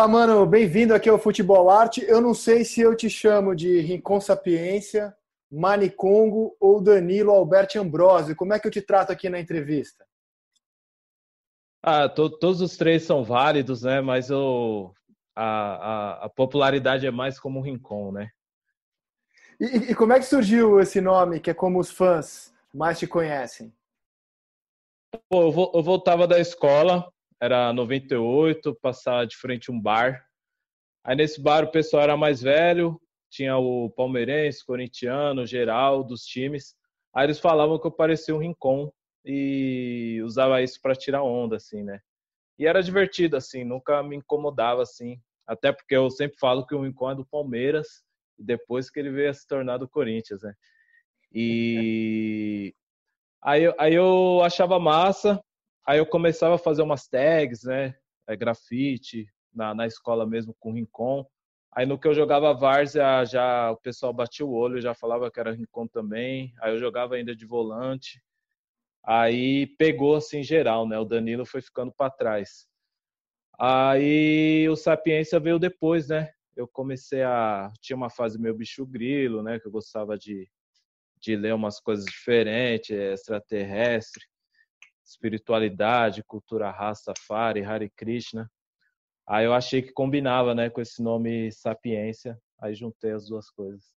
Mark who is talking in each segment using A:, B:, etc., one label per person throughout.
A: Fala, mano, bem-vindo aqui ao Futebol Arte. Eu não sei se eu te chamo de Rincon Sapiência, Manicongo ou Danilo Alberto Ambrosio. Como é que eu te trato aqui na entrevista?
B: Ah, to, todos os três são válidos, né? Mas eu, a, a, a popularidade é mais como Rincon, né?
A: E, e, como é que surgiu esse nome, que é como os fãs mais te conhecem?
B: Pô, eu, eu voltava da escola, era 98, passar de frente a um bar. Aí nesse bar o pessoal era mais velho, tinha o palmeirense, corintiano, geral dos times. Aí eles falavam que eu parecia um rincon e usava isso para tirar onda, assim, né? E era divertido, assim, nunca me incomodava, assim. Até porque eu sempre falo que o rincon é do Palmeiras e depois que ele veio a se tornar do Corinthians, né? E aí, aí eu achava massa, Aí eu começava a fazer umas tags, né? É, grafite, na, na escola mesmo com Rincon. Aí no que eu jogava várzea, já o pessoal batia o olho, já falava que era Rincon também. Aí eu jogava ainda de volante. Aí pegou assim geral, né? O Danilo foi ficando para trás. Aí o Sapiência veio depois, né? Eu comecei a tinha uma fase meio bicho grilo, né, que eu gostava de de ler umas coisas diferentes, extraterrestre espiritualidade, cultura Rastafari, Hare Krishna. Aí eu achei que combinava, né, com esse nome Sapiência. Aí juntei as duas coisas.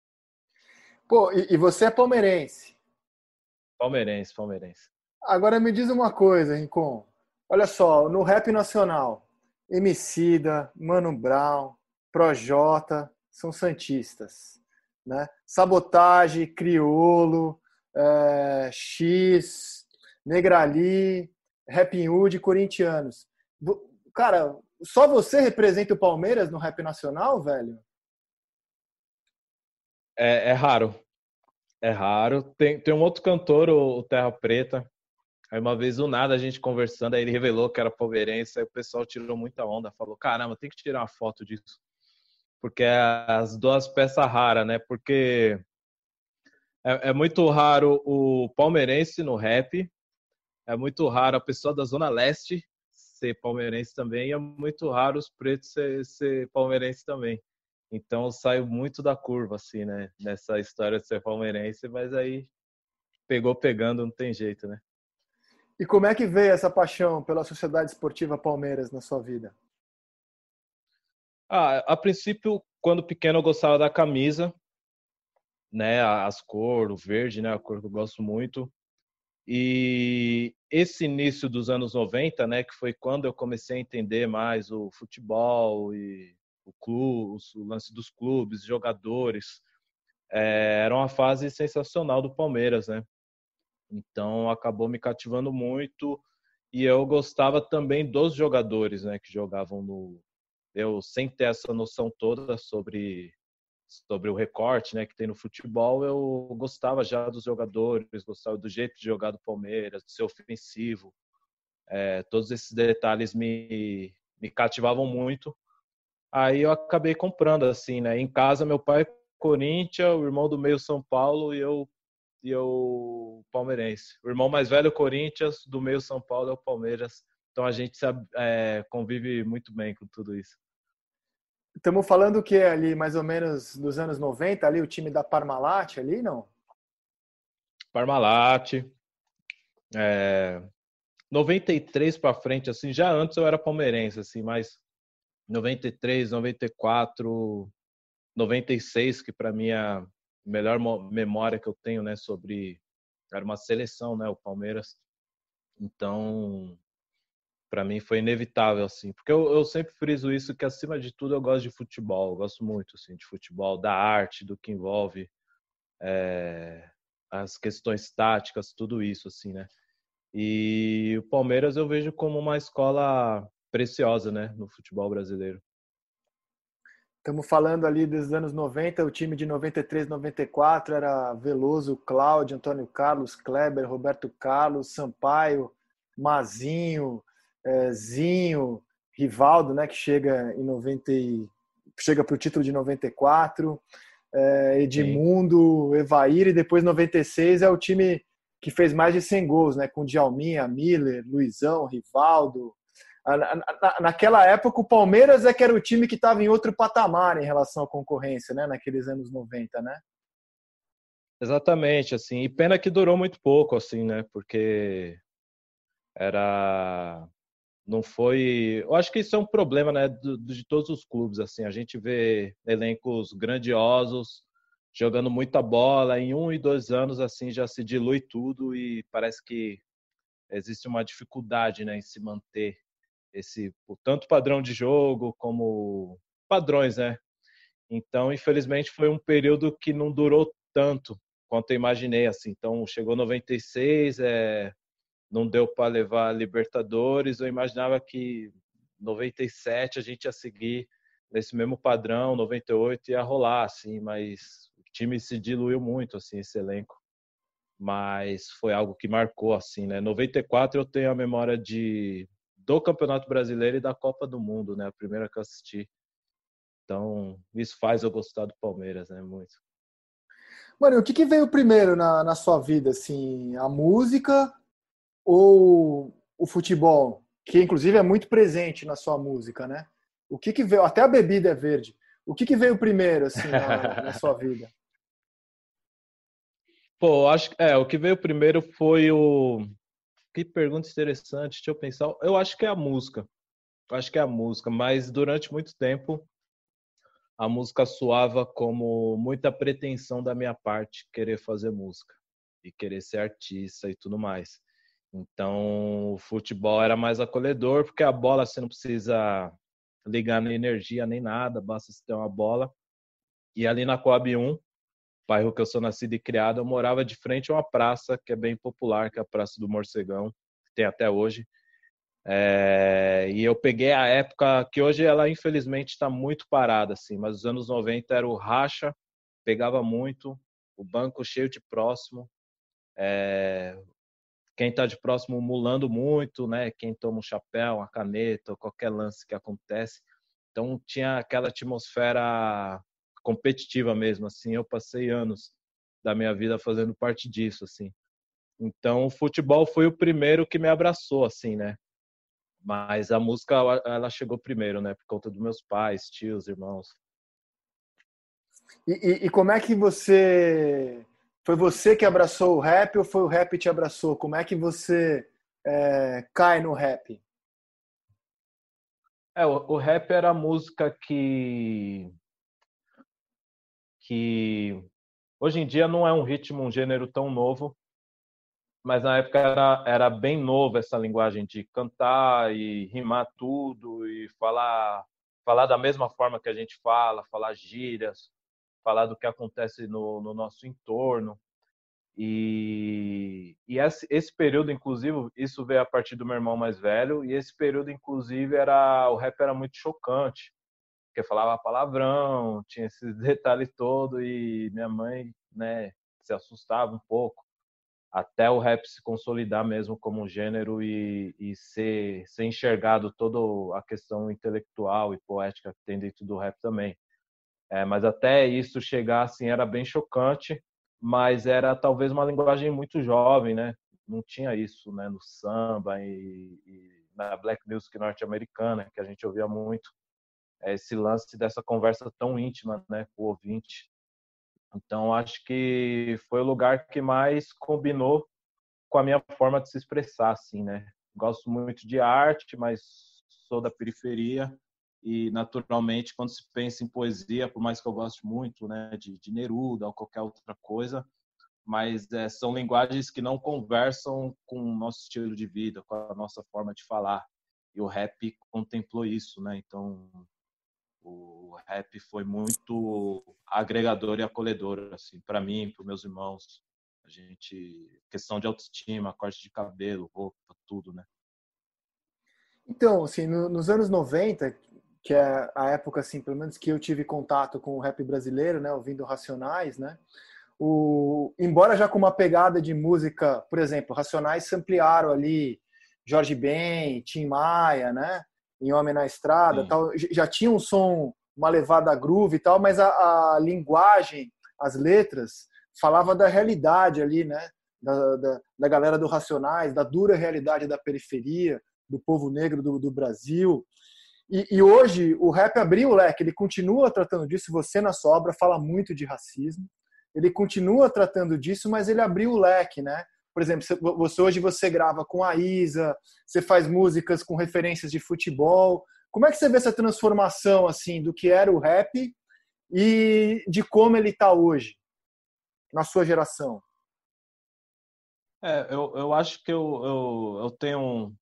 A: Pô, e, você é palmeirense?
B: Palmeirense, palmeirense.
A: Agora me diz uma coisa, Rincon. Olha só, no rap nacional, Emicida, Mano Brown, Projota, são santistas. Né? Sabotagem, Criolo, é, X, Negrali, Rapping Hood, corintianos. Cara, só você representa o Palmeiras no rap nacional, velho?
B: É, é raro. É raro. Tem, tem um outro cantor, o Terra Preta. Aí uma vez, do nada, a gente conversando, aí ele revelou que era palmeirense, aí o pessoal tirou muita onda, falou, caramba, tem que tirar uma foto disso. Porque é as duas peças raras, né? Porque é, é muito raro o palmeirense no rap é muito raro a pessoa da Zona Leste ser palmeirense também, e é muito raro os pretos ser, ser palmeirense também. Então eu saio muito da curva, assim, né? Nessa história de ser palmeirense, mas aí pegou pegando, não tem jeito, né?
A: E como é que veio essa paixão pela Sociedade Esportiva Palmeiras na sua vida?
B: Ah, a princípio, quando pequeno, eu gostava da camisa, né? As cores, o verde, né? A cor que eu gosto muito. E esse início dos anos 90, né, que foi quando eu comecei a entender mais o futebol e o clube, o lance dos clubes, jogadores, é, era uma fase sensacional do Palmeiras, né? Então acabou me cativando muito e eu gostava também dos jogadores, né, que jogavam no eu sem ter essa noção toda sobre sobre o recorte né, que tem no futebol, eu gostava já dos jogadores, gostava do jeito de jogar do Palmeiras, de ser ofensivo. É, todos esses detalhes me, me cativavam muito. Aí eu acabei comprando, assim, né? Em casa, meu pai é Corinthians, o irmão do meio São Paulo e eu, e eu palmeirense. O irmão mais velho Corinthians, do meio São Paulo é o Palmeiras. Então a gente é, convive muito bem com tudo isso.
A: Estamos falando que é ali mais ou menos dos anos 90, ali o time da Parmalat ali, não?
B: Parmalat. É, 93 para frente, assim, já antes eu era palmeirense, assim, mas 93, 94, 96, que para mim é a melhor memória que eu tenho, né, sobre era uma seleção, né, o Palmeiras. Então, para mim foi inevitável assim, porque eu, eu, sempre friso isso que acima de tudo eu gosto de futebol, eu gosto muito assim de futebol, da arte, do que envolve é, as questões táticas, tudo isso assim, né? E o Palmeiras eu vejo como uma escola preciosa, né, no futebol brasileiro.
A: Estamos falando ali dos anos 90, o time de 93, 94 era Veloso, Cláudio, Antônio Carlos, Kleber, Roberto Carlos, Sampaio, Mazinho, é, Zinho, Rivaldo, né, que chega em 90 e, chega para o título de 94, é, Edmundo, Sim. Evair e depois 96 é o time que fez mais de 100 gols, né, com Djalminha, Miller, Luizão, Rivaldo, naquela época o Palmeiras é que era o time que estava em outro patamar em relação à concorrência, né? Naqueles anos 90, né?
B: Exatamente, assim. E pena que durou muito pouco, assim, né? Porque era não foi. Eu acho que isso é um problema, né, de todos os clubes. Assim, a gente vê elencos grandiosos jogando muita bola em um e dois anos, assim, já se dilui tudo e parece que existe uma dificuldade, né, em se manter esse tanto padrão de jogo como padrões, né? Então, infelizmente, foi um período que não durou tanto quanto eu imaginei, assim. Então, chegou 96, é, não deu para levar a Libertadores. Eu imaginava que 97 a gente ia seguir nesse mesmo padrão, 98 ia rolar, assim, mas o time se diluiu muito, assim, esse elenco. Mas foi algo que marcou, assim, né? 94 eu tenho a memória de do Campeonato Brasileiro e da Copa do Mundo, né? A primeira que eu assisti. Então, isso faz eu gostar do Palmeiras, né? Muito.
A: Mano, o que, que veio primeiro na, na sua vida, assim? A música ou o futebol? Que, inclusive, é muito presente na sua música, né? O que que veio? Até a bebida é verde. O que que veio primeiro, assim, na, na sua vida?
B: Pô, acho que é, o que veio primeiro foi o que pergunta interessante, deixa eu pensar. Eu acho que é a música. Eu acho que é a música, mas durante muito tempo a música soava como muita pretensão da minha parte querer fazer música e querer ser artista e tudo mais. Então, o futebol era mais acolhedor, porque a bola você não precisa ligar na energia nem nada, basta você ter uma bola. E ali na Coab 1, bairro que eu sou nascido e criado, eu morava de frente a uma praça que é bem popular, que é a Praça do Morcegão, que tem até hoje. É, e eu peguei a época que hoje ela infelizmente está muito parada, assim, mas os anos 90 era o racha, pegava muito, o banco cheio de próximo, é, quem está de próximo mulando muito, né? Quem toma um chapéu, uma caneta, qualquer lance que acontece. Então tinha aquela atmosfera competitiva mesmo, assim. Eu passei anos da minha vida fazendo parte disso, assim. Então, o futebol foi o primeiro que me abraçou, assim, né? Mas a música, ela chegou primeiro, né? Por conta dos meus pais, tios, irmãos.
A: E, e, e como é que você... Foi você que abraçou o rap ou foi o rap que te abraçou? Como é que você é, cai no rap?
B: É, o, o rap era a música que que hoje em dia não é um ritmo, um gênero tão novo, mas na época era, era bem novo essa linguagem de cantar e rimar tudo e falar falar da mesma forma que a gente fala, falar gírias, falar do que acontece no, no nosso entorno. E, e esse, esse, período, inclusive, isso veio a partir do meu irmão mais velho, e esse período, inclusive, era o rap era muito chocante porque falava palavrão, tinha esses detalhes todo e minha mãe, né, se assustava um pouco até o rap se consolidar mesmo como gênero e, e ser, ser enxergado toda a questão intelectual e poética que tem dentro do rap também. É, mas até isso chegar assim era bem chocante, mas era talvez uma linguagem muito jovem, né? Não tinha isso, né? No samba e, e na black music norte-americana que a gente ouvia muito esse lance dessa conversa tão íntima, né, com o ouvinte. Então, acho que foi o lugar que mais combinou com a minha forma de se expressar, assim, né? Gosto muito de arte, mas sou da periferia e, naturalmente, quando se pensa em poesia, por mais que eu goste muito, né, de, de Neruda ou qualquer outra coisa, mas é, são linguagens que não conversam com o nosso estilo de vida, com a nossa forma de falar. E o rap contemplou isso, né? Então, o rap foi muito agregador e acolhedor, assim, para mim, para meus irmãos. A gente, questão de autoestima, corte de cabelo, roupa, tudo, né?
A: Então, assim, no, nos anos 90, que é a época, assim, pelo menos que eu tive contato com o rap brasileiro, né, ouvindo Racionais, né, o, embora já com uma pegada de música, por exemplo, Racionais ampliaram ali Jorge Ben, Tim Maia, né, em Homem na Estrada, tal, já tinha um som, uma levada groove e tal, mas a, a linguagem, as letras, falava da realidade ali, né? Da, da, da, galera do Racionais, da dura realidade da periferia, do povo negro do, do Brasil. E, e, hoje o rap abriu o leque, ele continua tratando disso. Você na sua obra fala muito de racismo, ele continua tratando disso, mas ele abriu o leque, né? Por exemplo, você hoje você grava com a Isa, você faz músicas com referências de futebol. Como é que você vê essa transformação assim do que era o rap e de como ele está hoje na sua geração?
B: É, eu, eu acho que eu, eu, eu tenho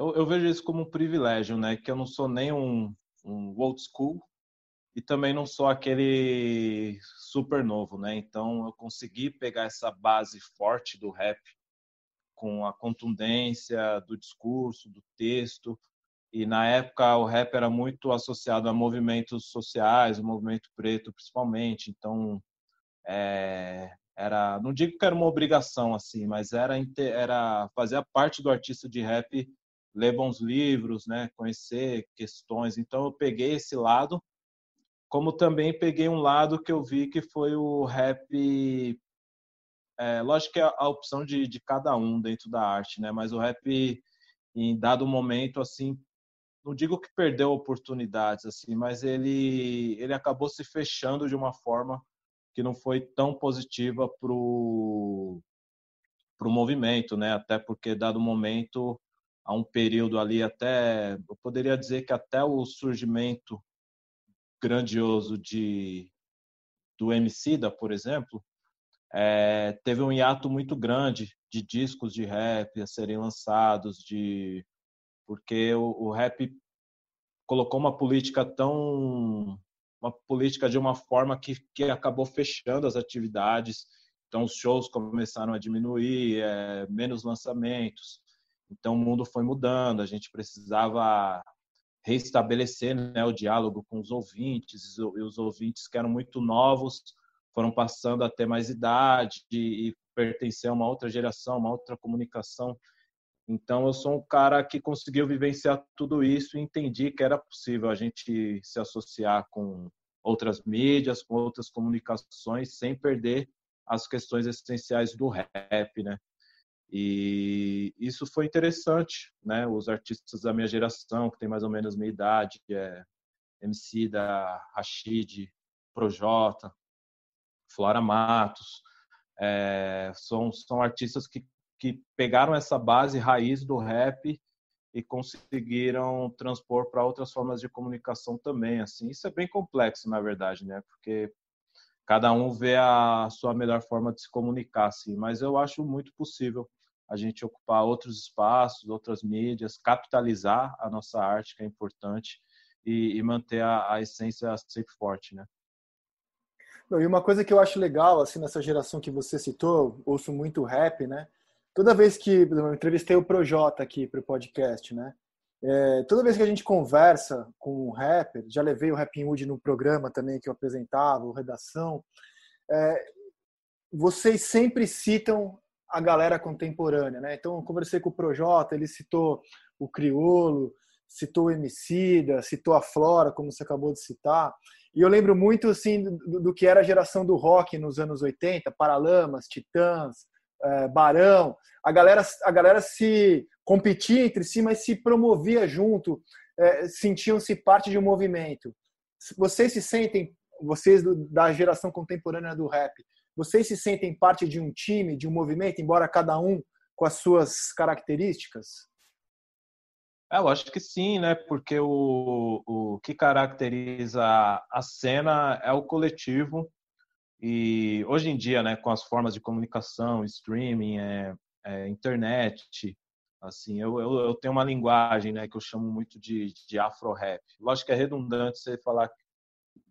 B: eu, eu, vejo isso como um privilégio, né? Que eu não sou nem um, um old school e também não sou aquele super novo, né? Então eu consegui pegar essa base forte do rap com a contundência do discurso, do texto. E na época o rap era muito associado a movimentos sociais, o movimento preto principalmente. Então é, era, não digo que era uma obrigação assim, mas era era fazia parte do artista de rap ler bons livros, né, conhecer questões. Então eu peguei esse lado como também peguei um lado que eu vi que foi o rap. É, lógico que é a opção de, de cada um dentro da arte, né? Mas o rap, em dado momento, assim, não digo que perdeu oportunidades, assim, mas ele, ele acabou se fechando de uma forma que não foi tão positiva pro pro movimento, né? Até porque dado momento há um período ali até eu poderia dizer que até o surgimento grandioso de do Emicida, por exemplo, é, teve um hiato muito grande de discos de rap a serem lançados, de porque o, o rap colocou uma política tão uma política de uma forma que, que acabou fechando as atividades. Então, os shows começaram a diminuir, é, menos lançamentos. Então, o mundo foi mudando. A gente precisava restabelecer né, o diálogo com os ouvintes, e os ouvintes que eram muito novos foram passando a ter mais idade e pertencer a uma outra geração, uma outra comunicação. Então, eu sou um cara que conseguiu vivenciar tudo isso e entendi que era possível a gente se associar com outras mídias, com outras comunicações, sem perder as questões essenciais do rap, né? E isso foi interessante, né? Os artistas da minha geração, que tem mais ou menos minha idade, é MC da Rashid, Projota, Flora Matos, é, são, são artistas que, que pegaram essa base raiz do rap e conseguiram transpor para outras formas de comunicação também. Assim, isso é bem complexo, na verdade, né? Porque cada um vê a sua melhor forma de se comunicar, assim. Mas eu acho muito possível a gente ocupar outros espaços, outras mídias, capitalizar a nossa arte, que é importante, e, e manter a, a, essência sempre forte, né?
A: e uma coisa que eu acho legal, assim, nessa geração que você citou, ouço muito rap, né? Toda vez que eu entrevistei o Projota aqui para o podcast, né? É, toda vez que a gente conversa com um rapper, já levei o Rapping Wood no programa também que eu apresentava, o Redação, é, vocês sempre citam a galera contemporânea, né? Então, eu conversei com o Projota, ele citou o Criolo, citou o Emicida, citou a Flora, como você acabou de citar. E eu lembro muito, assim, do, do que era a geração do rock nos anos 80, Paralamas, Titãs, é, Barão. A galera, a galera se competia entre si, mas se promovia junto, é, sentiam-se parte de um movimento. Vocês se sentem, vocês do, da geração contemporânea do rap, vocês se sentem parte de um time, de um movimento, embora cada um com as suas características?
B: É, eu acho que sim, né? Porque o, o que caracteriza a cena é o coletivo. E hoje em dia, né, com as formas de comunicação, streaming, é, é internet, assim, eu, eu, eu, tenho uma linguagem, né, que eu chamo muito de, de afro-rap. Lógico que é redundante você falar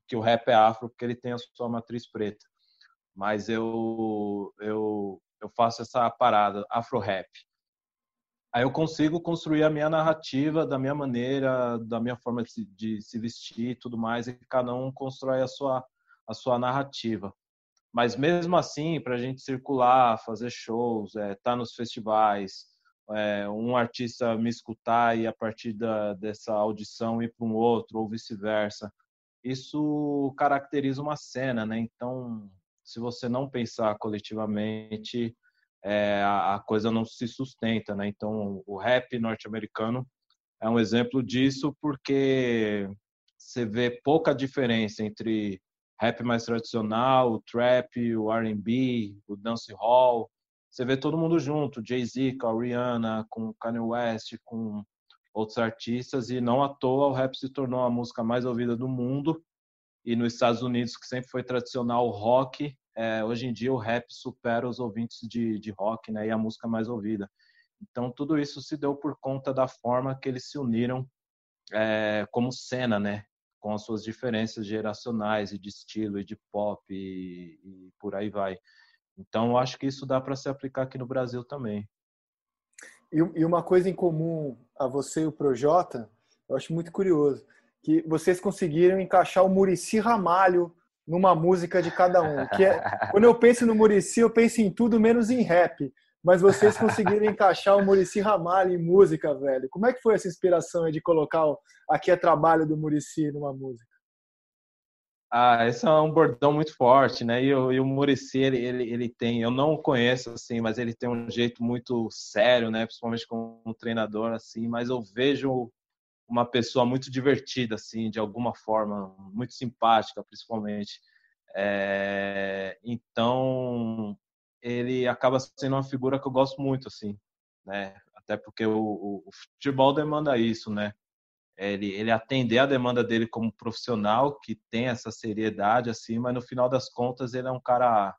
B: que o rap é afro porque ele tem a sua matriz preta mas eu eu eu faço essa parada afro rap. Aí eu consigo construir a minha narrativa da minha maneira, da minha forma de se, de se vestir, tudo mais, e cada um constrói a sua a sua narrativa. Mas mesmo assim, para a gente circular, fazer shows, estar é, tá nos festivais, é, um artista me escutar e a partir da, dessa audição ir para um outro ou vice-versa, isso caracteriza uma cena, né? Então se você não pensar coletivamente, é, a, coisa não se sustenta, né? Então, o rap norte-americano é um exemplo disso porque você vê pouca diferença entre rap mais tradicional, o trap, o R&B, o dancehall. Você vê todo mundo junto, Jay-Z com a Rihanna, com Kanye West, com outros artistas e não à toa o rap se tornou a música mais ouvida do mundo e nos Estados Unidos que sempre foi tradicional o rock é, hoje em dia o rap supera os ouvintes de, de rock, né? E a música mais ouvida. Então tudo isso se deu por conta da forma que eles se uniram é, como cena, né? Com as suas diferenças geracionais e de estilo e de pop e, e por aí vai. Então eu acho que isso dá para se aplicar aqui no Brasil também.
A: E, uma coisa em comum a você e o Projota, eu acho muito curioso, que vocês conseguiram encaixar o Murici Ramalho numa música de cada um. Que é, quando eu penso no Murici, eu penso em tudo menos em rap. Mas vocês conseguiram encaixar o Murici Ramalho em música, velho. Como é que foi essa inspiração de colocar o Aqui é Trabalho do Murici numa música?
B: Ah, esse é um bordão muito forte, né? E, o, e o Murici, ele, ele, ele, tem, eu não conheço assim, mas ele tem um jeito muito sério, né? Principalmente como treinador, assim. Mas eu vejo uma pessoa muito divertida, assim, de alguma forma, muito simpática, principalmente. É, então, ele acaba sendo uma figura que eu gosto muito, assim, né? Até porque o, o, o futebol demanda isso, né? Ele, ele atender a demanda dele como profissional, que tem essa seriedade, assim, mas no final das contas ele é um cara,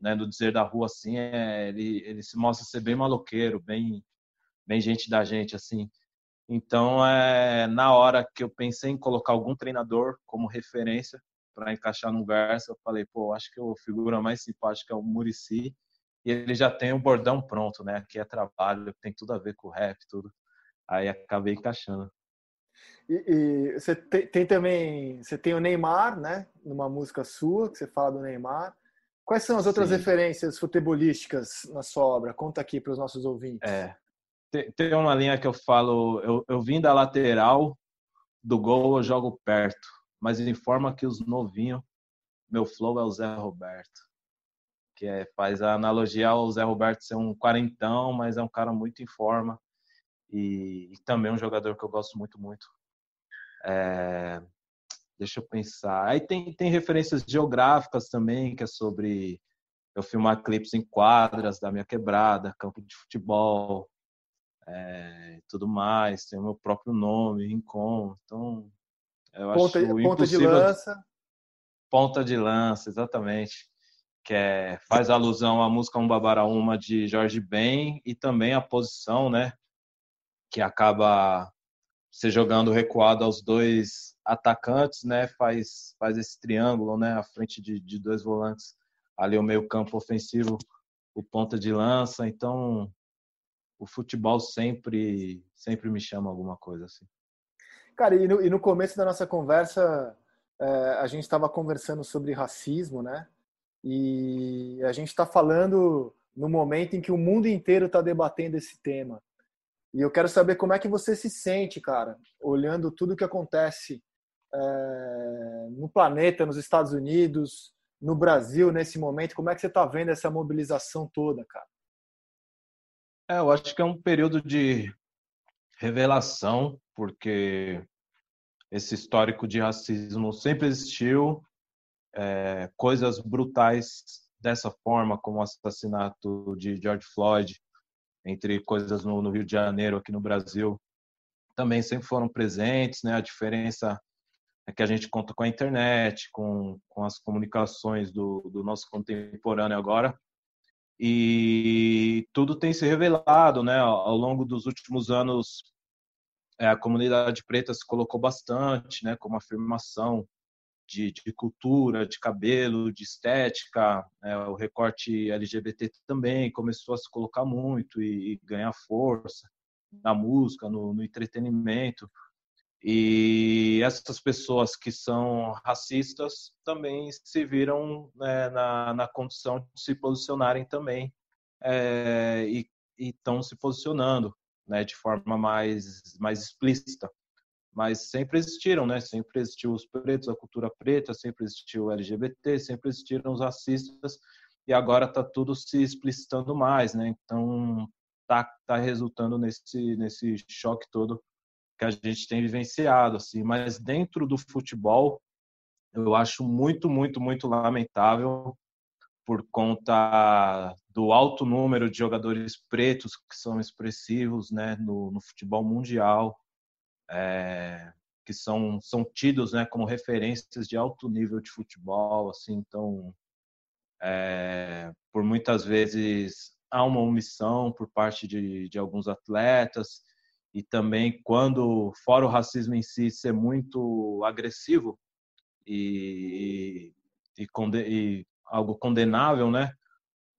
B: né, no dizer da rua, assim, é, ele, ele se mostra ser bem maloqueiro, bem, bem gente da gente, assim. Então, é, na hora que eu pensei em colocar algum treinador como referência para encaixar no verso, eu falei, pô, acho que a figura mais simpática é o Murici. E ele já tem o bordão pronto, né? Aqui é trabalho, tem tudo a ver com o rap, tudo. Aí acabei encaixando.
A: E, e você tem, tem, também, você tem o Neymar, né? Numa música sua, que você fala do Neymar. Quais são as outras Sim. referências futebolísticas na sua obra? Conta aqui para os nossos ouvintes.
B: É, tem uma linha que eu falo, eu, eu vim da lateral do gol, eu jogo perto, mas informa que os novinhos, meu flow é o Zé Roberto, que é, faz a analogia ao Zé Roberto ser um quarentão, mas é um cara muito em forma e, e também um jogador que eu gosto muito, muito. É, deixa eu pensar. Aí tem, tem referências geográficas também, que é sobre eu filmar clipes em quadras da minha quebrada, campo de futebol, é, tudo mais, tem o meu próprio nome, Rincon, então eu
A: ponta,
B: acho
A: ponta de lança.
B: Ponta de lança, exatamente. Que é, faz alusão à música Um Babaraúma de Jorge Ben e também a posição, né? Que acaba se jogando recuado aos dois atacantes, né? Faz, faz esse triângulo, né? À frente de, de dois volantes, ali o meio campo ofensivo, o ponta de lança. Então, o futebol sempre sempre me chama alguma coisa assim.
A: Cara, e no, e no começo da nossa conversa, é, a gente estava conversando sobre racismo, né? E a gente está falando no momento em que o mundo inteiro está debatendo esse tema. E eu quero saber como é que você se sente, cara, olhando tudo que acontece é, no planeta, nos Estados Unidos, no Brasil nesse momento. Como é que você está vendo essa mobilização toda, cara?
B: É, eu acho que é um período de revelação, porque esse histórico de racismo sempre existiu, é, coisas brutais dessa forma, como o assassinato de George Floyd, entre coisas no, no, Rio de Janeiro, aqui no Brasil, também sempre foram presentes, né? A diferença é que a gente conta com a internet, com, com as comunicações do, do nosso contemporâneo agora, e tudo tem se revelado, né? Ao longo dos últimos anos, é, a comunidade preta se colocou bastante, né? Como afirmação de, de cultura, de cabelo, de estética. Né? O recorte LGBT também começou a se colocar muito e, e ganhar força na música, no, no entretenimento. E essas pessoas que são racistas também se viram né, na, na condição de se posicionarem também é, e estão se posicionando né, de forma mais, mais explícita. Mas sempre existiram, né? Sempre existiu os pretos, a cultura preta, sempre existiu o LGBT, sempre existiram os racistas. e agora está tudo se explicitando mais, né? Então tá, tá resultando nesse nesse choque todo que a gente tem vivenciado, assim. Mas dentro do futebol, eu acho muito, muito, muito lamentável por conta do alto número de jogadores pretos que são expressivos, né, no, no futebol mundial, é, que são são tidos, né, como referências de alto nível de futebol, assim. Então é, por muitas vezes há uma omissão por parte de, de alguns atletas e também quando, fora o racismo em si ser muito agressivo e, e, e algo condenável, né?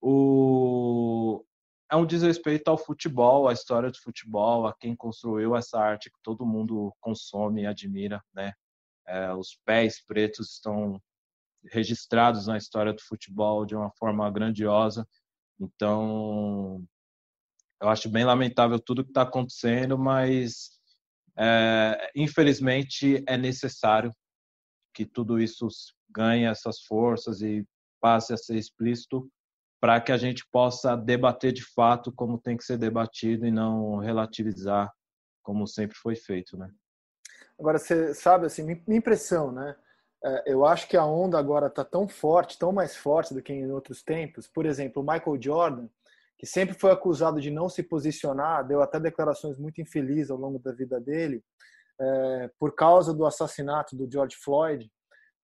B: O, é um desrespeito ao futebol, à história do futebol, a quem construiu essa arte que todo mundo consome e admira, né? É, os pés pretos estão registrados na história do futebol de uma forma grandiosa. Então, eu acho bem lamentável tudo que está acontecendo, mas é, infelizmente é necessário que tudo isso ganhe essas forças e passe a ser explícito para que a gente possa debater de fato como tem que ser debatido e não relativizar como sempre foi feito, né?
A: Agora você sabe assim, minha impressão, né? É, eu acho que a onda agora está tão forte, tão mais forte do que em outros tempos. Por exemplo, o Michael Jordan, que sempre foi acusado de não se posicionar, deu até declarações muito infelizes ao longo da vida dele, é, por causa do assassinato do George Floyd,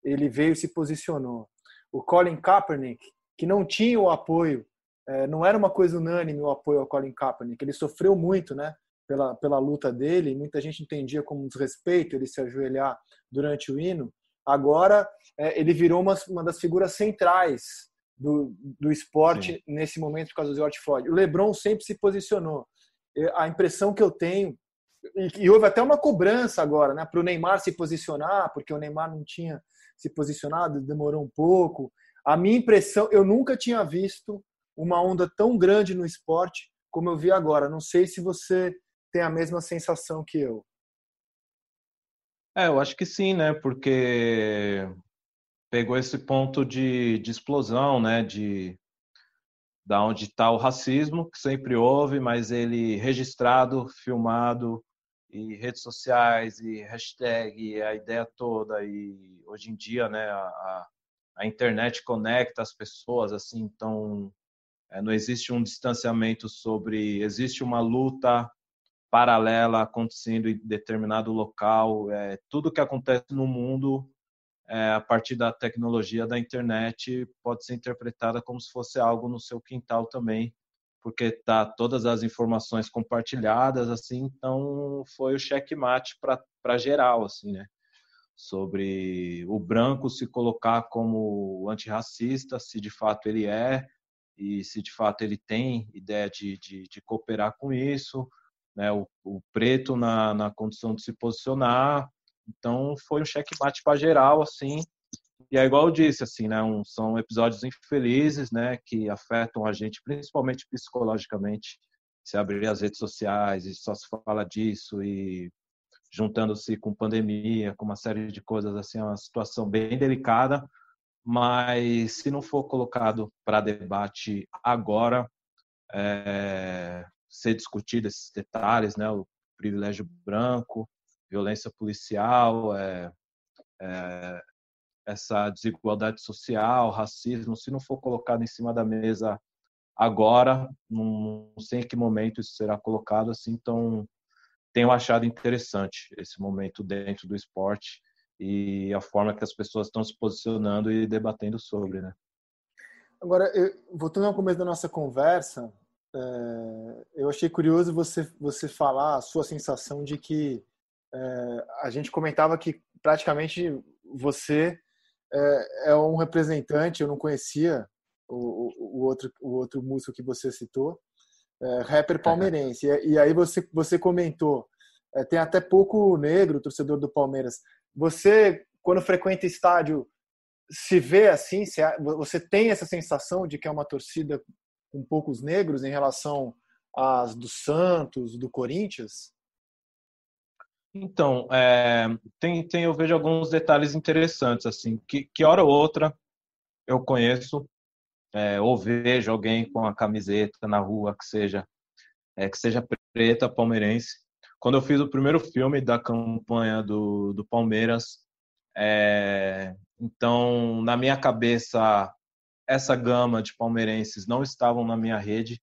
A: ele veio e se posicionou. O Colin Kaepernick, que não tinha o apoio, é, não era uma coisa unânime o apoio ao Colin Kaepernick, ele sofreu muito, né? Pela, pela luta dele, muita gente entendia como um desrespeito ele se ajoelhar durante o hino, agora é, ele virou uma, uma das figuras centrais do, do esporte Sim. nesse momento por causa do Floyd. O LeBron sempre se posicionou. A impressão que eu tenho e, e houve até uma cobrança agora, né, para o Neymar se posicionar, porque o Neymar não tinha se posicionado, demorou um pouco. A minha impressão, eu nunca tinha visto uma onda tão grande no esporte como eu vi agora. Não sei se você tem a mesma sensação que eu.
B: É, eu acho que sim, né? Porque pegou esse ponto de, de explosão, né? De da onde está o racismo, que sempre houve, mas ele registrado, filmado, e redes sociais, e hashtag, a ideia toda, e hoje em dia, né, a, a internet conecta as pessoas, assim, então é, não existe um distanciamento sobre, existe uma luta paralela acontecendo em determinado local. É, tudo que acontece no mundo é, a partir da tecnologia da internet pode ser interpretada como se fosse algo no seu quintal também, porque tá todas as informações compartilhadas assim, então foi o checkmate para geral assim, né? Sobre o branco se colocar como antirracista, se de fato ele é e se de fato ele tem ideia de, de, de cooperar com isso, né? O, o preto na, na condição de se posicionar, então foi um checkmate para geral, assim. E é igual eu disse, assim, né? Um, são episódios infelizes, né? Que afetam a gente, principalmente psicologicamente. Se abrir as redes sociais e só se fala disso e juntando-se com pandemia, com uma série de coisas assim, é uma situação bem delicada. Mas se não for colocado para debate agora, é, ser discutido esses detalhes, né? O privilégio branco, violência policial, é, é, essa desigualdade social, racismo, se não for colocado em cima da mesa agora, não, sei em que momento isso será colocado assim, então tenho achado interessante esse momento dentro do esporte e a forma que as pessoas estão se posicionando e debatendo sobre, né?
A: Agora, eu, voltando ao começo da nossa conversa, é, eu achei curioso você você falar a sua sensação de que é, a gente comentava que praticamente você é, é, um representante, eu não conhecia o, o, outro, o outro músico que você citou, é, rapper palmeirense. E, e, aí você, você comentou, é, tem até pouco negro, torcedor do Palmeiras. Você, quando frequenta estádio, se vê assim? Você tem essa sensação de que é uma torcida com poucos negros em relação às do Santos, do Corinthians?
B: Então, é, tem, tem, eu vejo alguns detalhes interessantes, assim, que, que hora ou outra eu conheço é, ou vejo alguém com a camiseta na rua que seja é, que seja preta palmeirense. Quando eu fiz o primeiro filme da campanha do, do Palmeiras, é, então na minha cabeça essa gama de palmeirenses não estavam na minha rede.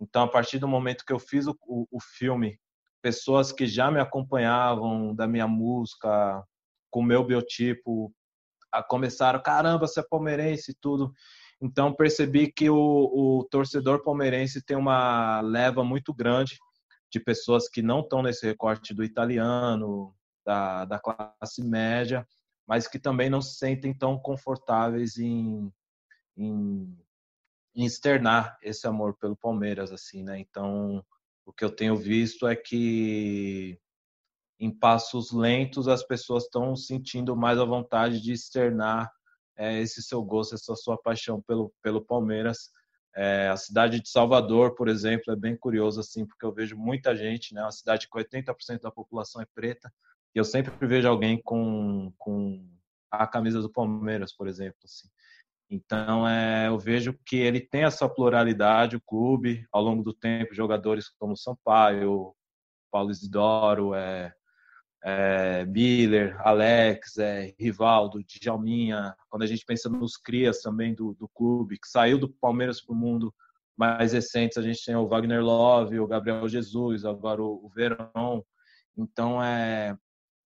B: Então a partir do momento que eu fiz o, o, o filme, pessoas que já me acompanhavam da minha música, com o meu biotipo, começaram, caramba, você é palmeirense e tudo. Então percebi que o, o torcedor palmeirense tem uma leva muito grande de pessoas que não estão nesse recorte do italiano, da, da classe média, mas que também não se sentem tão confortáveis em, em, em externar esse amor pelo Palmeiras, assim, né? Então, o que eu tenho visto é que em passos lentos as pessoas estão sentindo mais a vontade de externar é, esse seu gosto, essa sua paixão pelo, pelo Palmeiras. É, a cidade de Salvador, por exemplo, é bem curioso assim, porque eu vejo muita gente, né? Uma cidade que 80% da população é preta, e eu sempre vejo alguém com, com a camisa do Palmeiras, por exemplo, assim. Então, é, eu vejo que ele tem essa pluralidade, o clube, ao longo do tempo, jogadores como Sampaio, Paulo Isidoro, é, é, Miller, Alex, é, Rivaldo, Djalminha, quando a gente pensa nos crias também do, do clube, que saiu do Palmeiras para o mundo mais recentes, a gente tem o Wagner Love, o Gabriel Jesus, agora o, o Verão. Então, é,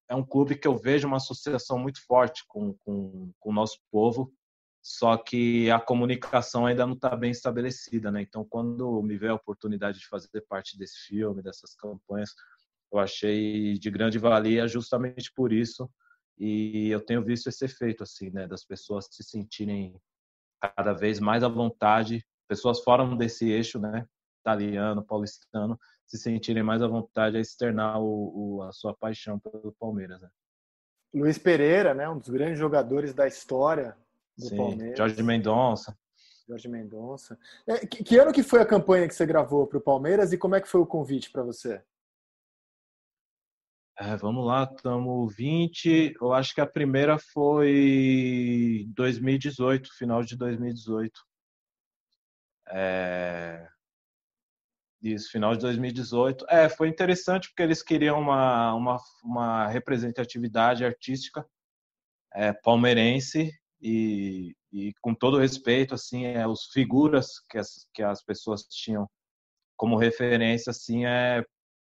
B: é um clube que eu vejo uma associação muito forte com, com, com o nosso povo, só que a comunicação ainda não está bem estabelecida, né? Então, quando me vê a oportunidade de fazer parte desse filme, dessas campanhas, eu achei de grande valia justamente por isso e eu tenho visto esse efeito assim, né, das pessoas se sentirem cada vez mais à vontade, pessoas fora desse eixo, né, italiano, paulistano, se sentirem mais à vontade a externar o, o, a sua paixão pelo Palmeiras. Né?
A: Luiz Pereira, né, um dos grandes jogadores da história do Sim, Palmeiras.
B: Jorge Mendonça.
A: Jorge Mendonça. É, que, que, ano que foi a campanha que você gravou para o Palmeiras e como é que foi o convite para você?
B: É, vamos lá, estamos 20. Eu acho que a primeira foi 2018, final de 2018. É... Isso, final de 2018. É, foi interessante porque eles queriam uma, uma, uma representatividade artística é, palmeirense e, e com todo respeito, assim, é, os figuras que as, que as pessoas tinham como referência, assim, é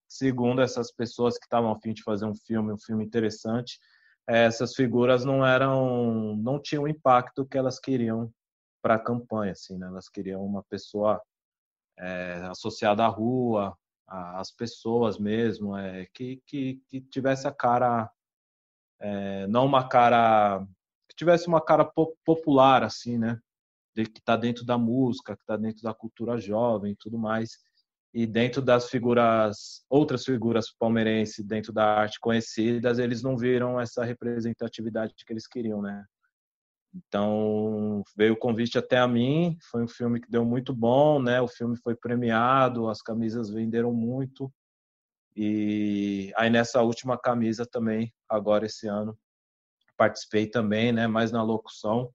B: segundo essas pessoas que estavam a fim de fazer um filme, um filme interessante, eh, essas figuras não eram, não tinham o impacto que elas queriam para a campanha, assim, né? Elas queriam uma pessoa é, associada à rua, às pessoas mesmo, é, que, que, que tivesse a cara, é, não uma cara, tivesse uma cara popular, assim, né? De, que está dentro da música, que está dentro da cultura jovem e tudo mais e dentro das figuras, outras figuras palmeirenses dentro da arte conhecidas, eles não viram essa representatividade que eles queriam, né? Então, veio o convite até a mim, foi um filme que deu muito bom, né? O filme foi premiado, as camisas venderam muito. E aí nessa última camisa também, agora esse ano, participei também, né, mais na locução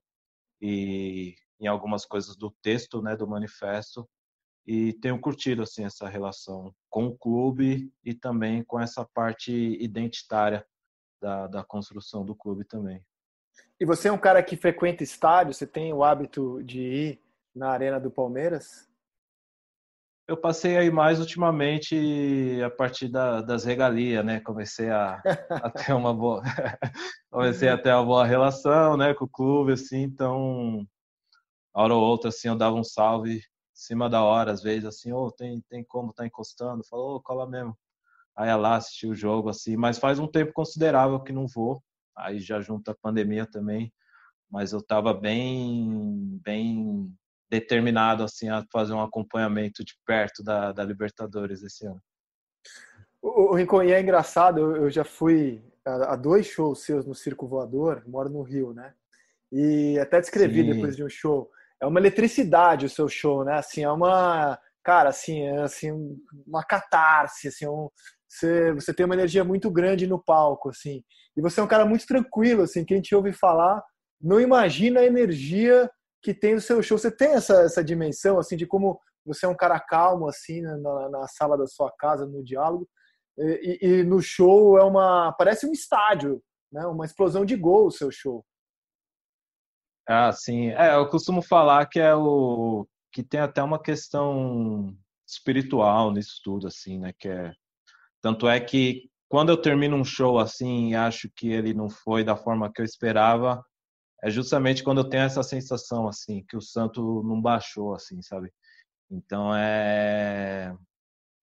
B: e em algumas coisas do texto, né, do manifesto e tenho curtido assim essa relação com o clube e também com essa parte identitária da, da construção do clube também.
A: E você é um cara que frequenta estádio? Você tem o hábito de ir na arena do Palmeiras?
B: Eu passei aí mais ultimamente a partir da, das regalias, né? Comecei a, a ter uma boa, comecei a ter uma boa relação, né, com o clube, assim. Então, hora ou outra, assim, eu dava um salve cima da hora, às vezes, assim, ô, oh, tem, tem como tá encostando? Falou, oh, cola mesmo. Aí é lá assistir o jogo, assim, mas faz um tempo considerável que não vou. Aí já junta a pandemia também, mas eu tava bem, bem determinado, assim, a fazer um acompanhamento de perto da, da Libertadores esse ano.
A: O, o Rincon, e é engraçado, eu, eu já fui a, a, dois shows seus no Circo Voador, moro no Rio, né? E até descrevi Sim. depois de um show é uma eletricidade o seu show, né? Assim, é uma, cara, assim, é assim, uma catarse, assim, um, você, você tem uma energia muito grande no palco, assim. E você é um cara muito tranquilo, assim, que a gente ouve falar, não imagina a energia que tem o seu show. Você tem essa, essa dimensão, assim, de como você é um cara calmo, assim, né, na, na sala da sua casa, no diálogo, e, e, no show é uma. parece um estádio, né? Uma explosão de gol o seu show.
B: Ah, sim. É, eu costumo falar que é o que tem até uma questão espiritual nisso tudo, assim, né? Que é tanto é que quando eu termino um show assim e acho que ele não foi da forma que eu esperava, é justamente quando eu tenho essa sensação assim que o santo não baixou, assim, sabe? Então é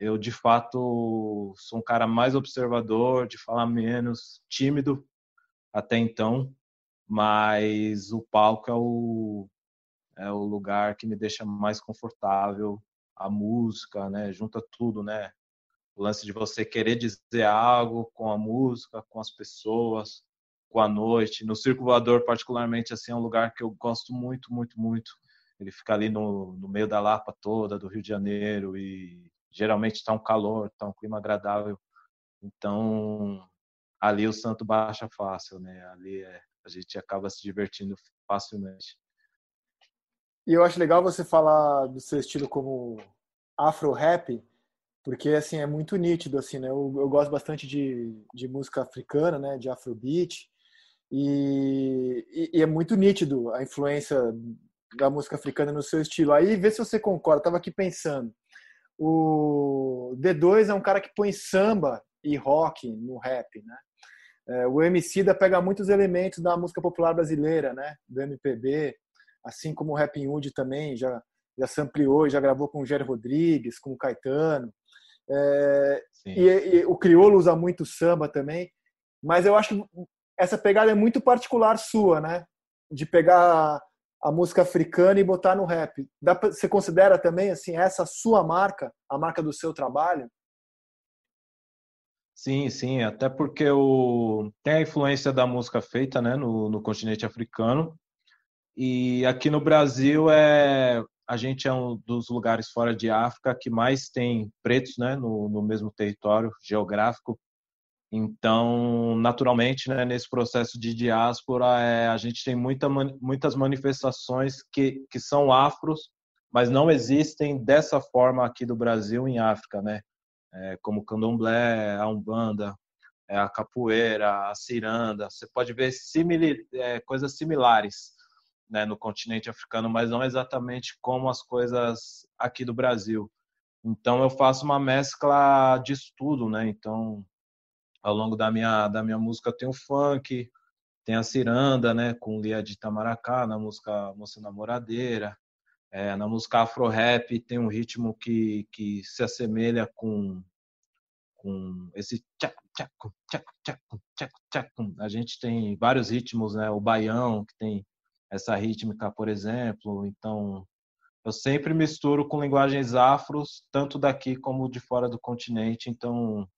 B: eu de fato sou um cara mais observador, de falar menos, tímido até então, mas o palco é o é o lugar que me deixa mais confortável, a música, né, junta tudo, né? O lance de você querer dizer algo com a música, com as pessoas, com a noite. No Circo Voador, particularmente, assim, é um lugar que eu gosto muito, muito, muito. Ele fica ali no, no meio da Lapa toda, do Rio de Janeiro, e geralmente está um calor, está um clima agradável. Então, ali o santo baixa fácil, né? Ali é, a gente acaba se divertindo facilmente.
A: E eu acho legal você falar do seu estilo como afro rap, porque assim é muito nítido assim, né? Eu, eu gosto bastante de, de música africana, né? De afrobeat e, e, e, é muito nítido a influência da música africana no seu estilo. Aí vê se você concorda. tava aqui pensando. O D2 é um cara que põe samba e rock no rap, né? É, o MC da pega muitos elementos da música popular brasileira, né? Do MPB, assim como o Rapping Hood também já já sampleou, já gravou com o Jerry Rodrigues, com o Caetano. É, e, e, o crioulo usa muito samba também, mas eu acho que essa pegada é muito particular sua, né? De pegar a música africana e botar no rap. Pra, você considera também assim essa sua marca, a marca do seu trabalho?
B: Sim, sim, até porque o, tem a influência da música feita né, no, no continente africano. E aqui no Brasil é a gente é um dos lugares fora de África que mais tem pretos né, no, no mesmo território geográfico. Então, naturalmente, né, nesse processo de diáspora, é, a gente tem muita, muitas manifestações que, que são afros, mas não existem dessa forma aqui do Brasil em África, né? É, como o candomblé, a umbanda, é, a capoeira, a ciranda. Você pode ver simili, é, coisas similares né, no continente africano, mas não exatamente como as coisas aqui do Brasil. Então eu faço uma mescla de tudo, né? Então ao longo da minha da minha música tem o funk, tem a ciranda, né, com Lia de Itamaracá, na música Moça Namoradeira. É, na música Afro Rap tem um ritmo que, que se assemelha com com esse. A gente tem vários ritmos, né? O baião que tem essa rítmica, por exemplo. Então, eu sempre misturo com linguagens afros, tanto daqui como de fora do continente. Então,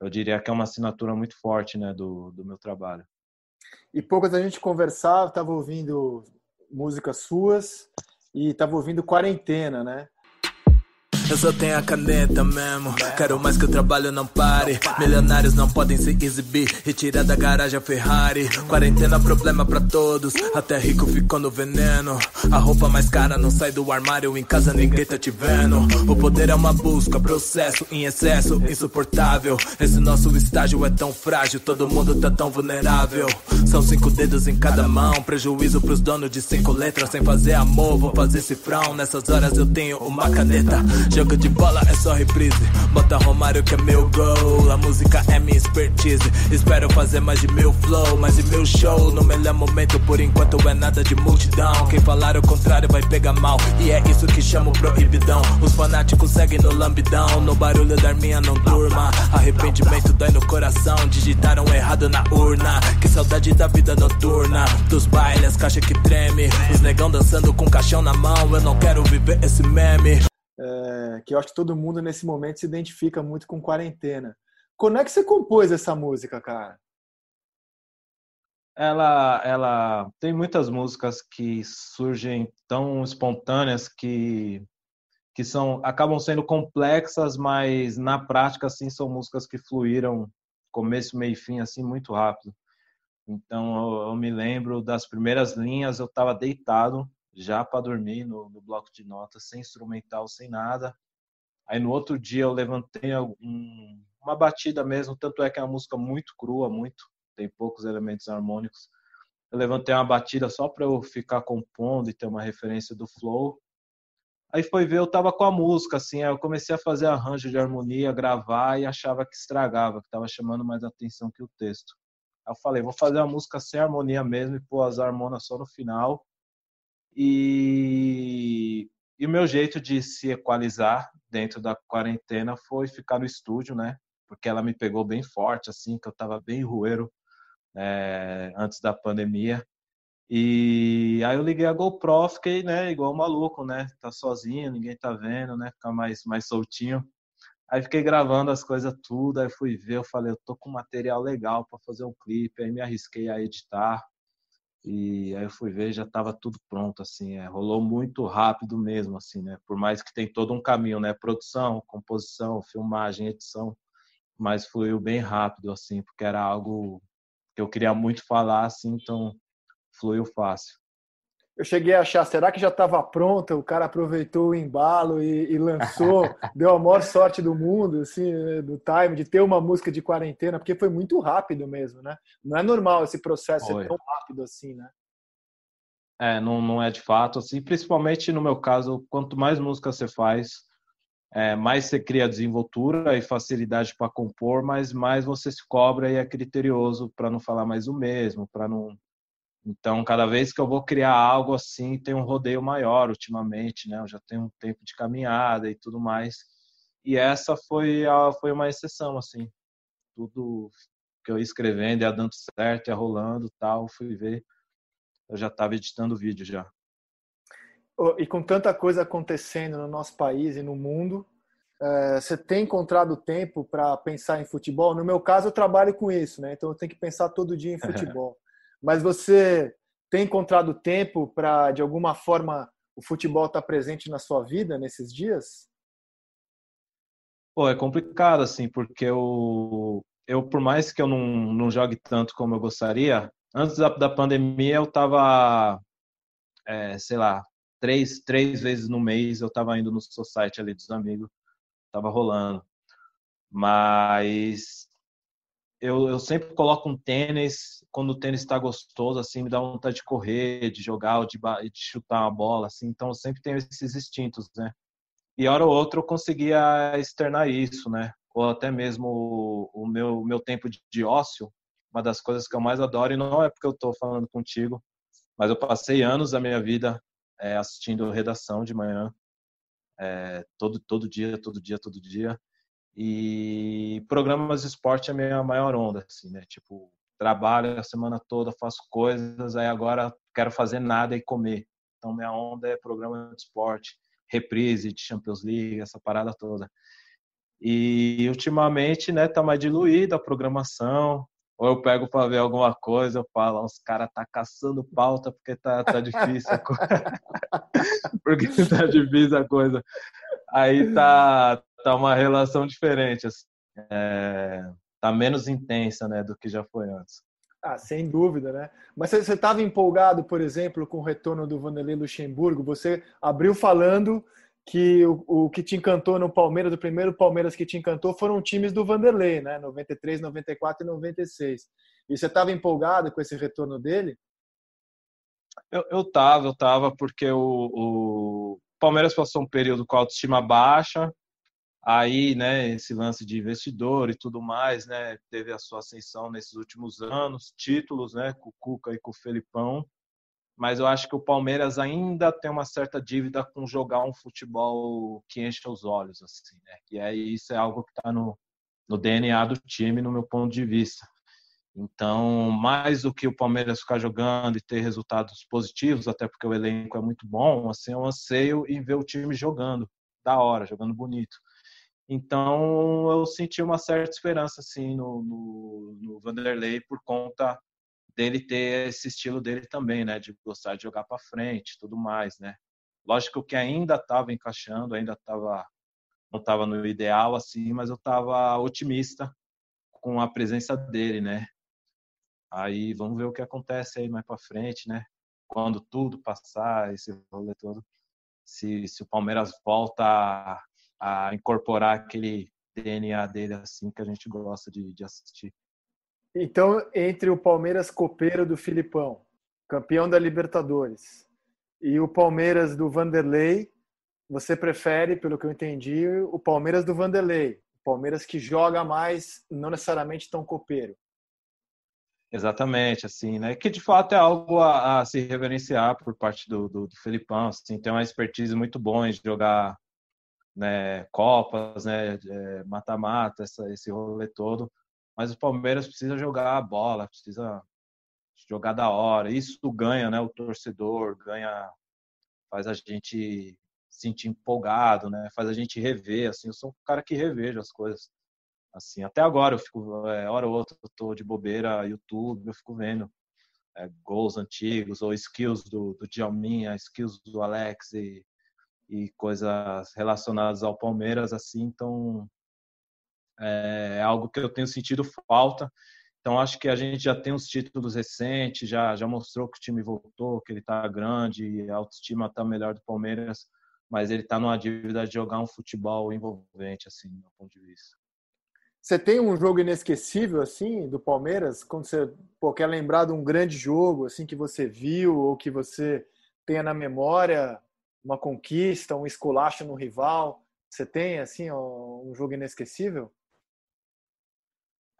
B: eu diria que é uma assinatura muito forte né, do, do meu trabalho.
A: E poucas a gente conversava, estava ouvindo músicas suas e estava ouvindo Quarentena, né?
C: Eu só tenho a caneta mesmo. Quero mais que o trabalho não pare. Milionários não podem se exibir. Retirar da garagem a Ferrari. Quarentena, problema pra todos. Até rico ficou no veneno. A roupa mais cara não sai do armário. Em casa ninguém tá te vendo. O poder é uma busca, processo em excesso, insuportável. Esse nosso estágio é tão frágil. Todo mundo tá tão vulnerável. São cinco dedos em cada mão. Prejuízo pros donos de cinco letras. Sem fazer amor, vou fazer cifrão. Nessas horas eu tenho uma caneta. Jogo de bola é só reprise. Bota Romário que é meu gol. A música é minha expertise. Espero fazer mais de mil flow, mais de mil show. No melhor momento, por enquanto é nada de multidão. Quem falar o contrário vai pegar mal. E é isso que chamo proibidão. Os fanáticos seguem no lambidão. No barulho da minha não durma. Arrependimento dói no coração. Digitaram errado na urna. Que saudade da vida noturna. Dos bailes, caixa que treme. Os negão dançando com caixão na mão. Eu não quero viver esse meme
A: é, que eu acho que todo mundo nesse momento se identifica muito com quarentena. Como é que você compôs essa música, cara?
B: Ela, ela tem muitas músicas que surgem tão espontâneas que que são acabam sendo complexas, mas na prática assim são músicas que fluíram começo, meio e fim assim muito rápido. Então eu, eu me lembro das primeiras linhas, eu estava deitado já para dormir no, no, bloco de notas, sem instrumental, sem nada. Aí no outro dia eu levantei um, uma batida mesmo, tanto é que é uma música muito crua, muito, tem poucos elementos harmônicos. Eu levantei uma batida só para eu ficar compondo e ter uma referência do flow. Aí foi ver, eu tava com a música, assim, aí eu comecei a fazer arranjo de harmonia, gravar e achava que estragava, que tava chamando mais atenção que o texto. Aí eu falei, vou fazer a música sem harmonia mesmo e pôr as harmonas só no final. E, e o meu jeito de se equalizar dentro da quarentena foi ficar no estúdio, né? Porque ela me pegou bem forte, assim, que eu tava bem rueiro é, antes da pandemia. E aí eu liguei a GoPro, fiquei, né, igual maluco, né? Tá sozinho, ninguém tá vendo, né? Ficar mais, mais soltinho. Aí fiquei gravando as coisas tudo, aí fui ver, eu falei, eu tô com material legal para fazer um clipe, aí me arrisquei a editar. E aí eu fui ver, já tava tudo pronto, assim, é, rolou muito rápido mesmo, assim, né? Por mais que tem todo um caminho, né? Produção, composição, filmagem, edição, mas fluiu bem rápido, assim, porque era algo que eu queria muito falar, assim, então fluiu fácil.
A: Eu cheguei a achar, será que já estava pronta? O cara aproveitou o embalo e, e lançou, deu a maior sorte do mundo, assim, né, do time, de ter uma música de quarentena, porque foi muito rápido mesmo, né? Não é normal esse processo ser tão rápido assim, né?
B: É, não, não é de fato assim, principalmente no meu caso, quanto mais música você faz, é, mais você cria desenvoltura e facilidade para compor, mas mais você se cobra e é criterioso para não falar mais o mesmo, para não então, cada vez que eu vou criar algo assim, tem um rodeio maior ultimamente, né? Eu já tenho um tempo de caminhada e tudo mais. E essa foi a, foi uma exceção, assim. Tudo que eu ia escrevendo ia dando certo, ia rolando tal, fui ver. Eu já estava editando o vídeo já.
A: E com tanta coisa acontecendo no nosso país e no mundo, é, você tem encontrado tempo para pensar em futebol? No meu caso, eu trabalho com isso, né? Então eu tenho que pensar todo dia em futebol. Mas você tem encontrado tempo para, de alguma forma, o futebol estar tá presente na sua vida nesses dias?
B: Pô, é complicado, assim, porque eu, eu por mais que eu não, não jogue tanto como eu gostaria, antes da, da pandemia eu tava, é, sei lá, três, três vezes no mês eu tava indo no society ali dos amigos, tava rolando. Mas eu, eu sempre coloco um tênis, quando o tênis está gostoso, assim, me dá vontade de correr, de jogar, de, de chutar uma bola, assim, então eu sempre tenho esses instintos, né? E hora ou outra eu conseguia externar isso, né? Ou até mesmo o, o meu, meu tempo de, de ócio, uma das coisas que eu mais adoro, e não é porque eu estou falando contigo, mas eu passei anos da minha vida é, assistindo redação de manhã, é, todo, todo dia, todo dia, todo dia. E programas de esporte é a minha maior onda, assim, né? Tipo, trabalho a semana toda, faço coisas, aí agora quero fazer nada e comer. Então, minha onda é programa de esporte, reprise de Champions League, essa parada toda. E ultimamente, né, tá mais diluída a programação. Ou eu pego para ver alguma coisa, eu falo, os caras tá caçando pauta porque tá, tá difícil a coisa. porque tá difícil a coisa. Aí tá, tá uma relação diferente, assim. É, tá menos intensa, né, do que já foi antes.
A: Ah, sem dúvida, né? Mas você estava empolgado, por exemplo, com o retorno do Vanderlei Luxemburgo? Você abriu falando que o, o, que te encantou no Palmeiras, do primeiro Palmeiras que te encantou, foram times do Vanderlei, né? 93, 94 e 96. E você estava empolgado com esse retorno dele?
B: Eu, eu tava, eu tava, porque o, o Palmeiras passou um período com autoestima baixa, Aí, né, esse lance de investidor e tudo mais, né, teve a sua ascensão nesses últimos anos, títulos, né, com o Cuca e com o Felipão. Mas eu acho que o Palmeiras ainda tem uma certa dívida com jogar um futebol que enche os olhos, assim, né? E aí isso é algo que está no, no DNA do time, no meu ponto de vista. Então, mais do que o Palmeiras ficar jogando e ter resultados positivos, até porque o elenco é muito bom, assim, eu anseio em ver o time jogando da hora, jogando bonito. Então eu senti uma certa esperança assim no, no, no, Vanderlei por conta dele ter esse estilo dele também, né, de gostar de jogar para frente, tudo mais, né. Lógico que ainda estava encaixando, ainda estava não estava no ideal assim, mas eu estava otimista com a presença dele, né. Aí vamos ver o que acontece aí mais para frente, né. quando tudo passar, esse rolê todo, se, se o Palmeiras volta a, incorporar aquele DNA dele assim que a gente gosta de, de assistir.
A: Então, entre o Palmeiras copeiro do Filipão, campeão da Libertadores, e o Palmeiras do Vanderlei, você prefere, pelo que eu entendi, o Palmeiras do Vanderlei, o Palmeiras que joga mais, não necessariamente tão copeiro.
B: Exatamente, assim, né? Que de fato é algo a, a se reverenciar por parte do, do, do Felipão, assim, tem uma expertise muito boa em jogar né, Copas, né, é, mata-mata, esse rolê todo. Mas o Palmeiras precisa jogar a bola, precisa jogar da hora. Isso ganha, né, o torcedor, ganha, faz a gente sentir empolgado, né, faz a gente rever. Assim, eu sou um cara que revejo as coisas. Assim, até agora eu fico, é, hora ou outra, eu tô de bobeira, YouTube, eu fico vendo é, gols antigos ou skills do, do Djalminha, skills do Alex e e coisas relacionadas ao Palmeiras, assim, então é, algo que eu tenho sentido falta. Então acho que a gente já tem os títulos recentes, já já mostrou que o time voltou, que ele está grande, a autoestima está melhor do Palmeiras, mas ele está numa dívida de jogar um futebol envolvente, assim, do meu ponto de vista.
A: Você tem um jogo inesquecível assim do Palmeiras, quando você pô, quer lembrar de um grande jogo assim que você viu ou que você tenha na memória? Uma conquista, um esculacho no rival? Você tem assim um jogo inesquecível?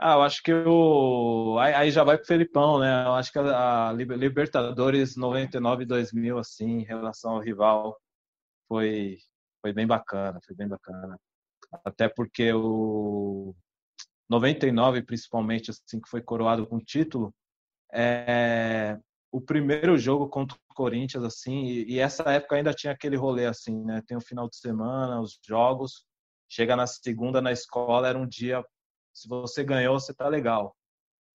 B: Ah, eu acho que o aí já vai pro Felipão, né? Eu acho que a Libertadores 99 e 2000 assim, em relação ao rival, foi foi bem bacana, foi bem bacana. Até porque o 99 principalmente assim que foi coroado com título, é, o primeiro jogo contra Corinthians, assim, e, e, essa época ainda tinha aquele rolê, assim, né? Tem o final de semana, os jogos, chega na segunda na escola, era um dia, se você ganhou, você tá legal.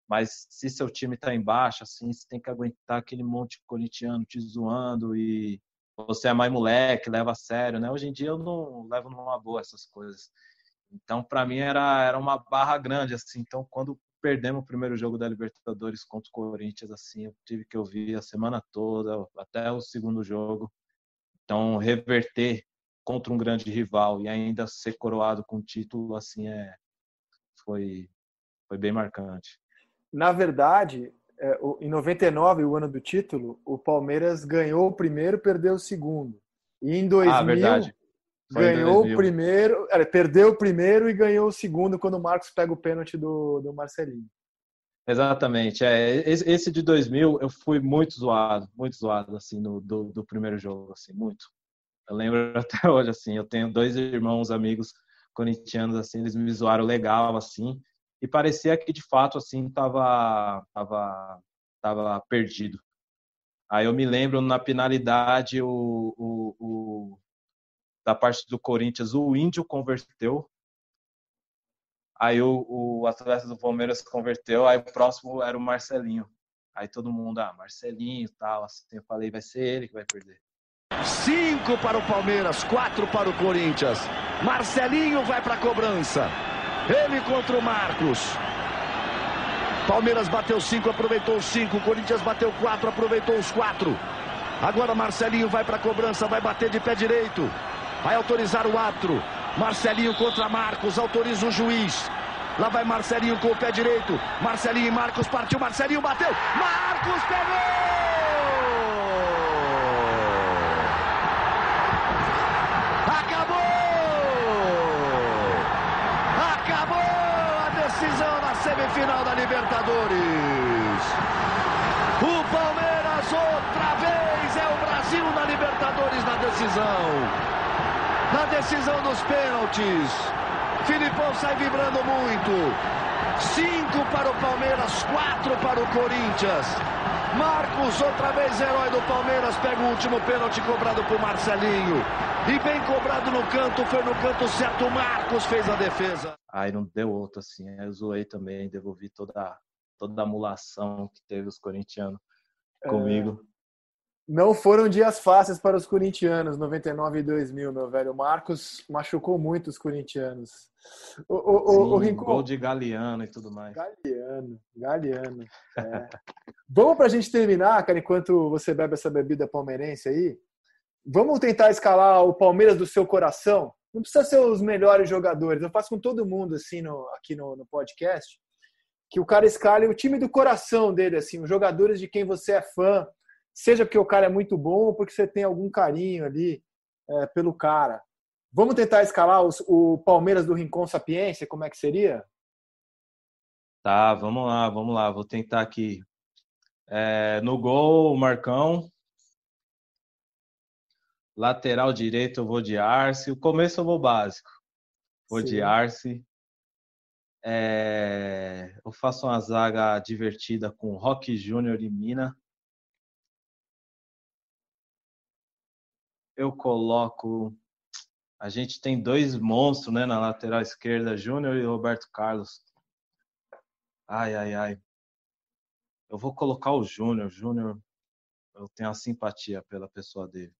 B: Mas se seu time tá embaixo, assim, você tem que aguentar aquele monte de corintiano te zoando e você é mais moleque, leva a sério, né? Hoje em dia eu não levo numa boa essas coisas. Então, para mim era era uma barra grande assim. Então, quando perdemos o primeiro jogo da Libertadores contra o Corinthians, assim, eu tive que ouvir a semana toda, até o segundo jogo. Então, reverter contra um grande rival e ainda ser coroado com título, assim, é, foi, foi bem marcante.
A: Na verdade, é, em 99, o ano do título, o Palmeiras ganhou o primeiro, perdeu o segundo. E em 2000, ah, verdade. Ganhou o primeiro, perdeu o primeiro e ganhou o segundo quando o Marcos pega o pênalti do, do Marcelinho.
B: Exatamente. É, esse de 2000 eu fui muito zoado, muito zoado assim no do, do primeiro jogo, assim, muito. Eu lembro até hoje assim, eu tenho dois irmãos amigos corintianos assim, eles me zoaram legal assim, e parecia que de fato assim tava tava tava perdido. Aí eu me lembro na penalidade o, o, o da parte do Corinthians, o Índio converteu. Aí o, o atleta do Palmeiras converteu, aí o próximo era o Marcelinho. Aí todo mundo, ah, Marcelinho e tal, assim, eu falei, vai ser ele que vai perder.
D: Cinco para o Palmeiras, quatro para o Corinthians. Marcelinho vai para a cobrança. Ele contra o Marcos. Palmeiras bateu cinco, aproveitou os cinco. Corinthians bateu quatro, aproveitou os quatro. Agora Marcelinho vai para a cobrança, vai bater de pé direito. Vai autorizar o árbitro. Marcelinho contra Marcos. Autoriza o juiz. Lá vai Marcelinho com o pé direito. Marcelinho e Marcos partiu. Marcelinho bateu. Marcos pegou! Decisão na semifinal da Libertadores. O Palmeiras outra vez é o Brasil na Libertadores na decisão na decisão dos pênaltis. Filipão sai vibrando muito. Cinco para o Palmeiras, quatro para o Corinthians. Marcos, outra vez herói do Palmeiras, pega o último pênalti cobrado por Marcelinho. E bem cobrado no canto, foi no canto certo. Marcos fez a defesa.
B: Aí não deu outro assim. Eu zoei também, devolvi toda, toda a amulação que teve os corintianos comigo. É...
A: Não foram dias fáceis para os corintianos, 99 e 2000, meu velho. O Marcos machucou muito os corintianos.
B: O, o, Sim, o, o Rincon... Gol de Galeano e tudo mais.
A: Galeano, Galeano. É. Vamos para a gente terminar, cara, enquanto você bebe essa bebida palmeirense aí. Vamos tentar escalar o Palmeiras do seu coração? Não precisa ser os melhores jogadores. Eu faço com todo mundo assim no, aqui no, no podcast que o cara escale o time do coração dele, assim, os jogadores de quem você é fã, seja porque o cara é muito bom ou porque você tem algum carinho ali é, pelo cara. Vamos tentar escalar os, o Palmeiras do Rincon Sapiência, como é que seria?
B: Tá, vamos lá, vamos lá. Vou tentar aqui. É, no gol, Marcão. Lateral direito, eu vou de Arce. O começo eu vou básico. Vou Sim. de Arce. É, eu faço uma zaga divertida com Rock Júnior e Mina. Eu coloco. A gente tem dois monstros né, na lateral esquerda, Júnior e Roberto Carlos. Ai, ai, ai. Eu vou colocar o Júnior. Júnior, eu tenho a simpatia pela pessoa dele.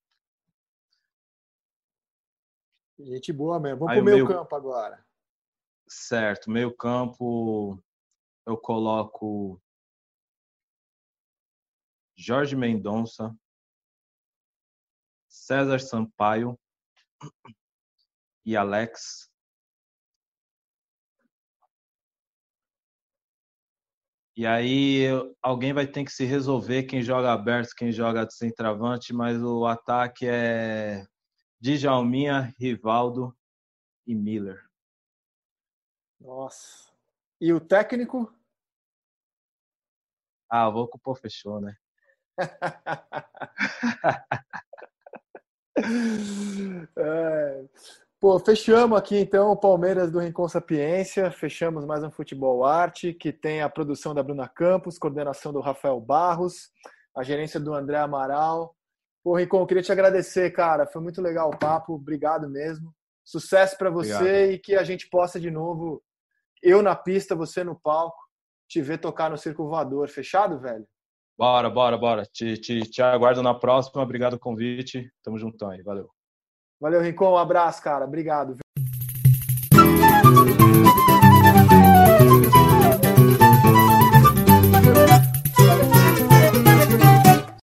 A: Gente boa mesmo. Vamos pro meio campo agora.
B: Certo, meio campo eu coloco Jorge Mendonça, César Sampaio e Alex. E aí alguém vai ter que se resolver quem joga aberto, quem joga de centroavante, mas o ataque é Djalminha, Rivaldo e Miller.
A: Nossa. E o técnico?
B: Ah, vou com o Pô fechou, né?
A: é. Pô, fechamos aqui então o Palmeiras do Rincon Sapiência, fechamos mais um Futebol Arte, que tem a produção da Bruna Campos, coordenação do Rafael Barros, a gerência do André Amaral. Pô, Rincon, queria te agradecer, cara, foi muito legal o papo, obrigado mesmo. Sucesso para você obrigado. e que a gente possa de novo eu na pista, você no palco, te ver tocar no Circo Voador. Fechado, velho?
B: Bora, bora, bora. Te, te, te aguardo na próxima. Obrigado pelo convite. Tamo juntão aí. Valeu.
A: Valeu, Rincon. Um abraço, cara. Obrigado.